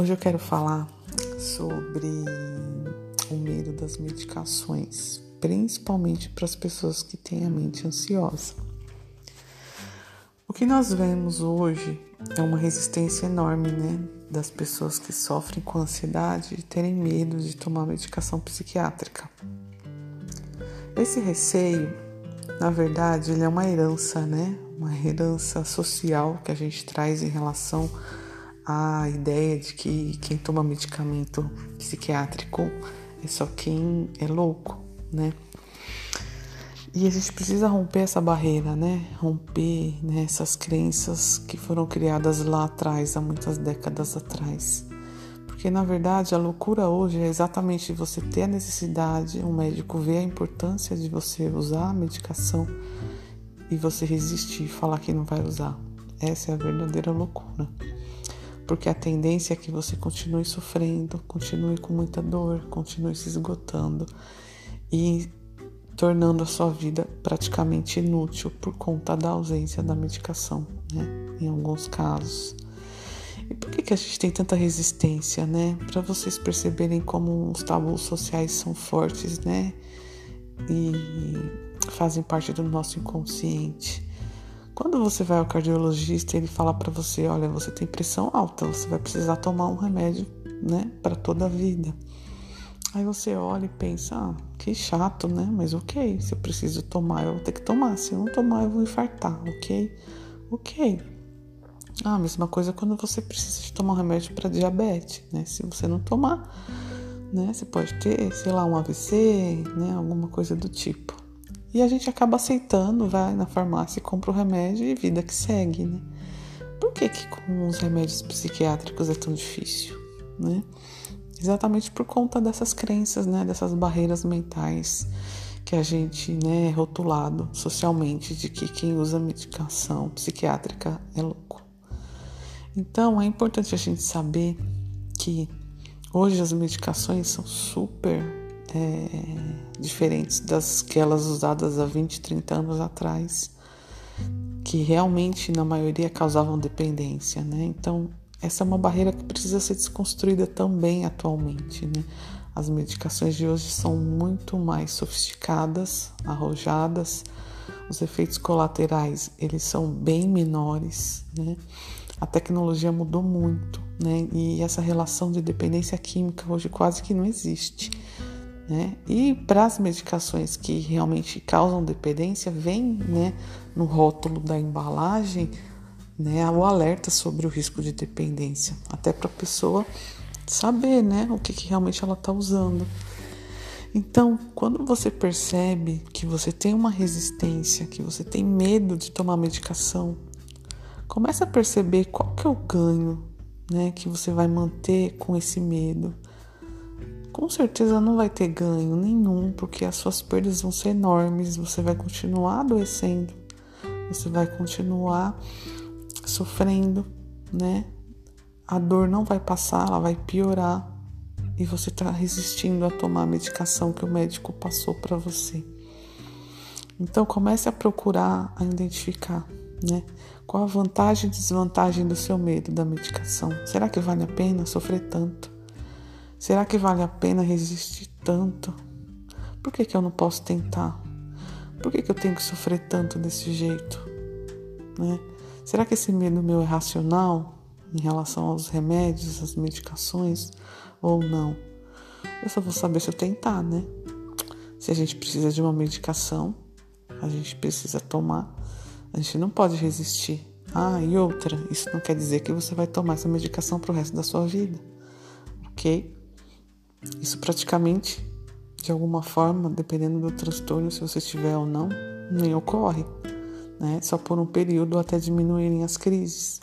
Hoje eu quero falar sobre o medo das medicações, principalmente para as pessoas que têm a mente ansiosa. O que nós vemos hoje é uma resistência enorme, né, das pessoas que sofrem com ansiedade e terem medo de tomar medicação psiquiátrica. Esse receio, na verdade, ele é uma herança, né, uma herança social que a gente traz em relação a ideia de que quem toma medicamento psiquiátrico é só quem é louco, né? E a gente precisa romper essa barreira, né? Romper né, essas crenças que foram criadas lá atrás, há muitas décadas atrás. Porque na verdade a loucura hoje é exatamente você ter a necessidade, um médico ver a importância de você usar a medicação e você resistir e falar que não vai usar. Essa é a verdadeira loucura porque a tendência é que você continue sofrendo, continue com muita dor, continue se esgotando e tornando a sua vida praticamente inútil por conta da ausência da medicação, né? Em alguns casos. E por que, que a gente tem tanta resistência, né? Para vocês perceberem como os tabus sociais são fortes, né? E fazem parte do nosso inconsciente. Quando você vai ao cardiologista, ele fala para você, olha, você tem pressão alta, você vai precisar tomar um remédio, né, para toda a vida. Aí você olha e pensa, ah, que chato, né? Mas ok, se eu preciso tomar, eu vou ter que tomar. Se eu não tomar, eu vou infartar, ok? Ok. Ah, mesma coisa quando você precisa de tomar um remédio para diabetes, né? Se você não tomar, né, você pode ter, sei lá, um AVC, né, alguma coisa do tipo. E a gente acaba aceitando, vai na farmácia, compra o remédio e vida que segue, né? Por que, que com os remédios psiquiátricos é tão difícil, né? Exatamente por conta dessas crenças, né? Dessas barreiras mentais que a gente, né, é rotulado socialmente de que quem usa medicação psiquiátrica é louco. Então é importante a gente saber que hoje as medicações são super é, diferentes das que elas usadas há 20, 30 anos atrás, que realmente na maioria causavam dependência, né? Então, essa é uma barreira que precisa ser desconstruída também atualmente, né? As medicações de hoje são muito mais sofisticadas, arrojadas, os efeitos colaterais eles são bem menores, né? A tecnologia mudou muito, né? E essa relação de dependência química hoje quase que não existe. Né? E para as medicações que realmente causam dependência, vem né, no rótulo da embalagem né, o alerta sobre o risco de dependência, até para a pessoa saber né, o que, que realmente ela está usando. Então, quando você percebe que você tem uma resistência, que você tem medo de tomar medicação, comece a perceber qual que é o ganho né, que você vai manter com esse medo com certeza não vai ter ganho nenhum, porque as suas perdas vão ser enormes, você vai continuar adoecendo, você vai continuar sofrendo, né? A dor não vai passar, ela vai piorar e você está resistindo a tomar a medicação que o médico passou para você. Então comece a procurar, a identificar, né? Qual a vantagem e desvantagem do seu medo da medicação? Será que vale a pena sofrer tanto? Será que vale a pena resistir tanto? Por que, que eu não posso tentar? Por que, que eu tenho que sofrer tanto desse jeito? Né? Será que esse medo meu é racional em relação aos remédios, às medicações ou não? Eu só vou saber se eu tentar, né? Se a gente precisa de uma medicação, a gente precisa tomar, a gente não pode resistir. Ah, e outra, isso não quer dizer que você vai tomar essa medicação pro resto da sua vida, ok? Isso praticamente, de alguma forma, dependendo do transtorno, se você tiver ou não, nem ocorre, né? Só por um período até diminuírem as crises.